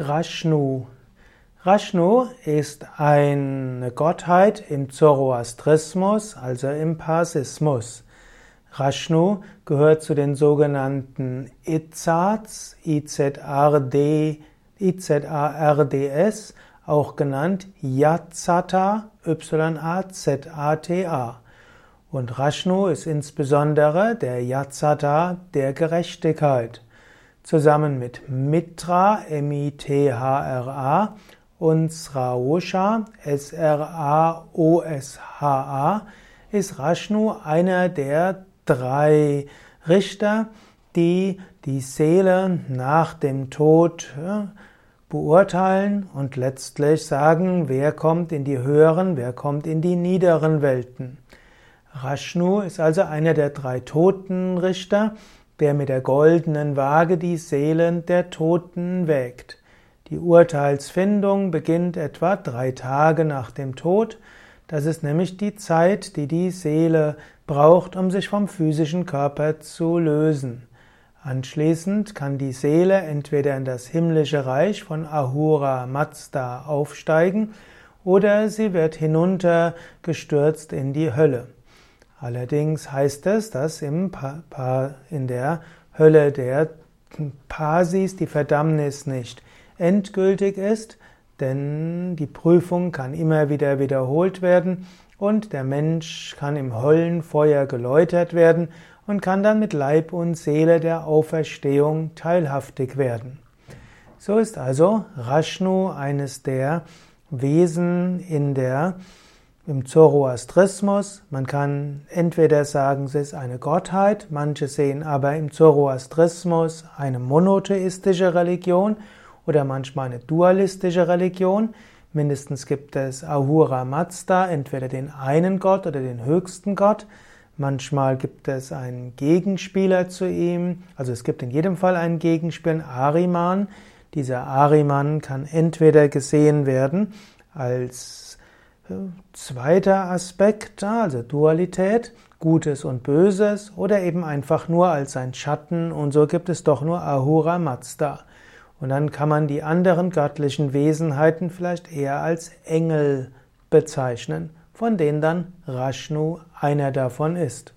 Rashnu. Rashnu ist eine Gottheit im Zoroastrismus, also im Parsismus. Rashnu gehört zu den sogenannten Izards, I-Z-A-R-D, I-Z-A-R-D-S, auch genannt Yatsata, Y-A-Z-A-T-A. Und Rashnu ist insbesondere der Yatsata der Gerechtigkeit zusammen mit Mitra, M-I-T-H-R-A, und Sraosha, S-R-A-O-S-H-A, ist Rashnu einer der drei Richter, die die Seele nach dem Tod beurteilen und letztlich sagen, wer kommt in die höheren, wer kommt in die niederen Welten. Rashnu ist also einer der drei Totenrichter, der mit der goldenen Waage die Seelen der Toten wägt. Die Urteilsfindung beginnt etwa drei Tage nach dem Tod. Das ist nämlich die Zeit, die die Seele braucht, um sich vom physischen Körper zu lösen. Anschließend kann die Seele entweder in das himmlische Reich von Ahura Mazda aufsteigen oder sie wird hinuntergestürzt in die Hölle. Allerdings heißt es, dass im pa pa in der Hölle der Pasis die Verdammnis nicht endgültig ist, denn die Prüfung kann immer wieder wiederholt werden und der Mensch kann im Höllenfeuer geläutert werden und kann dann mit Leib und Seele der Auferstehung teilhaftig werden. So ist also Rashnu eines der Wesen in der im Zoroastrismus. Man kann entweder sagen, es ist eine Gottheit, manche sehen aber im Zoroastrismus eine monotheistische Religion oder manchmal eine dualistische Religion. Mindestens gibt es Ahura Mazda, entweder den einen Gott oder den höchsten Gott. Manchmal gibt es einen Gegenspieler zu ihm. Also es gibt in jedem Fall einen Gegenspieler, Ariman. Dieser Ariman kann entweder gesehen werden als Zweiter Aspekt, also Dualität, Gutes und Böses oder eben einfach nur als ein Schatten und so gibt es doch nur Ahura Mazda. Und dann kann man die anderen göttlichen Wesenheiten vielleicht eher als Engel bezeichnen, von denen dann Rashnu einer davon ist.